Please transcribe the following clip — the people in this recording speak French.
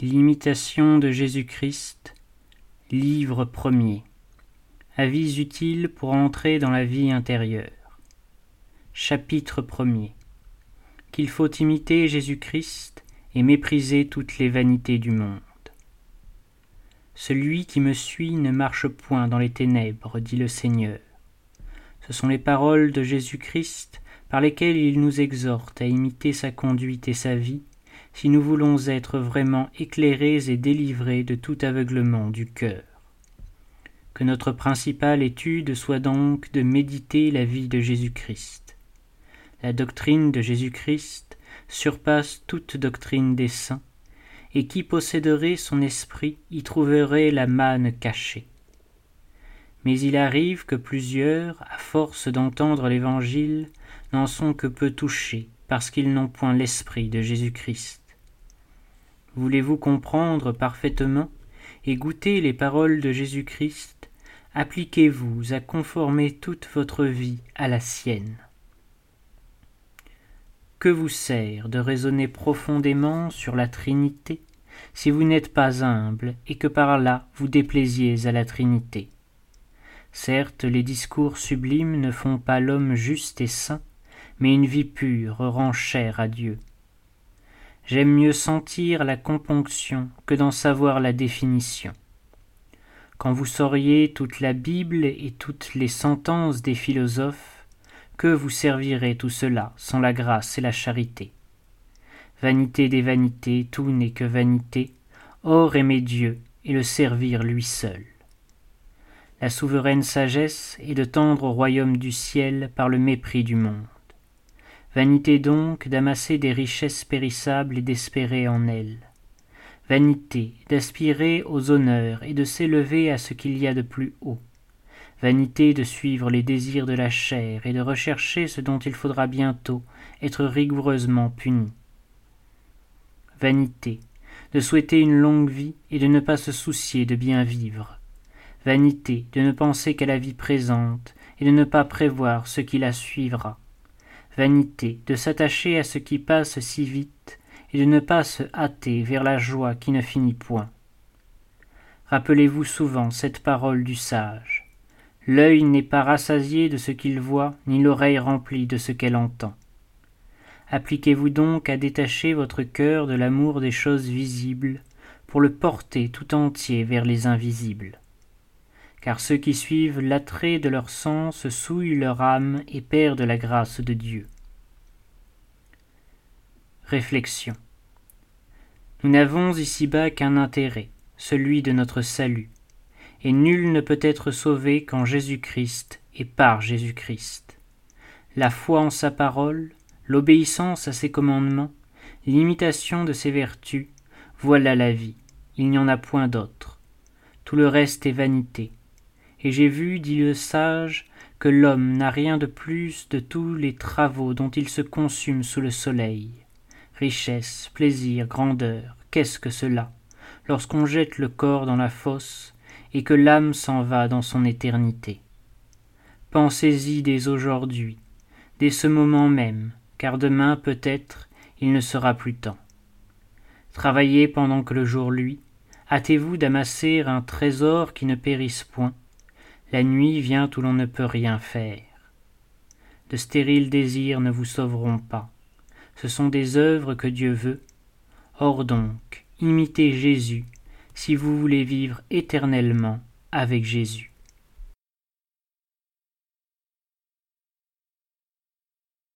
L'imitation de Jésus-Christ, livre premier. Avis utiles pour entrer dans la vie intérieure. Chapitre premier. Qu'il faut imiter Jésus-Christ et mépriser toutes les vanités du monde. Celui qui me suit ne marche point dans les ténèbres, dit le Seigneur. Ce sont les paroles de Jésus-Christ par lesquelles il nous exhorte à imiter sa conduite et sa vie si nous voulons être vraiment éclairés et délivrés de tout aveuglement du cœur. Que notre principale étude soit donc de méditer la vie de Jésus-Christ. La doctrine de Jésus-Christ surpasse toute doctrine des saints, et qui posséderait son esprit y trouverait la manne cachée. Mais il arrive que plusieurs, à force d'entendre l'Évangile, n'en sont que peu touchés, parce qu'ils n'ont point l'esprit de Jésus-Christ. Voulez-vous comprendre parfaitement et goûter les paroles de Jésus-Christ? Appliquez-vous à conformer toute votre vie à la sienne. Que vous sert de raisonner profondément sur la Trinité si vous n'êtes pas humble et que par là vous déplaisiez à la Trinité? Certes, les discours sublimes ne font pas l'homme juste et saint, mais une vie pure rend chère à Dieu. J'aime mieux sentir la componction que d'en savoir la définition. Quand vous sauriez toute la Bible et toutes les sentences des philosophes, que vous servirait tout cela sans la grâce et la charité? Vanité des vanités, tout n'est que vanité, or aimer Dieu et le servir lui seul. La souveraine sagesse est de tendre au royaume du ciel par le mépris du monde. Vanité donc d'amasser des richesses périssables et d'espérer en elles. Vanité d'aspirer aux honneurs et de s'élever à ce qu'il y a de plus haut. Vanité de suivre les désirs de la chair et de rechercher ce dont il faudra bientôt être rigoureusement puni. Vanité de souhaiter une longue vie et de ne pas se soucier de bien vivre. Vanité de ne penser qu'à la vie présente et de ne pas prévoir ce qui la suivra vanité de s'attacher à ce qui passe si vite et de ne pas se hâter vers la joie qui ne finit point. Rappelez-vous souvent cette parole du sage. L'œil n'est pas rassasié de ce qu'il voit, ni l'oreille remplie de ce qu'elle entend. Appliquez-vous donc à détacher votre cœur de l'amour des choses visibles, pour le porter tout entier vers les invisibles car ceux qui suivent l'attrait de leur sens souillent leur âme et perdent la grâce de Dieu. Réflexion. Nous n'avons ici-bas qu'un intérêt, celui de notre salut, et nul ne peut être sauvé qu'en Jésus-Christ et par Jésus-Christ. La foi en sa parole, l'obéissance à ses commandements, l'imitation de ses vertus, voilà la vie, il n'y en a point d'autre. Tout le reste est vanité, et j'ai vu, dit le sage, que l'homme n'a rien de plus de tous les travaux dont il se consume sous le soleil. Richesse, plaisir, grandeur, qu'est-ce que cela, lorsqu'on jette le corps dans la fosse, et que l'âme s'en va dans son éternité. Pensez-y dès aujourd'hui, dès ce moment même, car demain peut-être il ne sera plus temps. Travaillez pendant que le jour luit, hâtez-vous d'amasser un trésor qui ne périsse point, la nuit vient où l'on ne peut rien faire. De stériles désirs ne vous sauveront pas. Ce sont des œuvres que Dieu veut. Or donc, imitez Jésus si vous voulez vivre éternellement avec Jésus.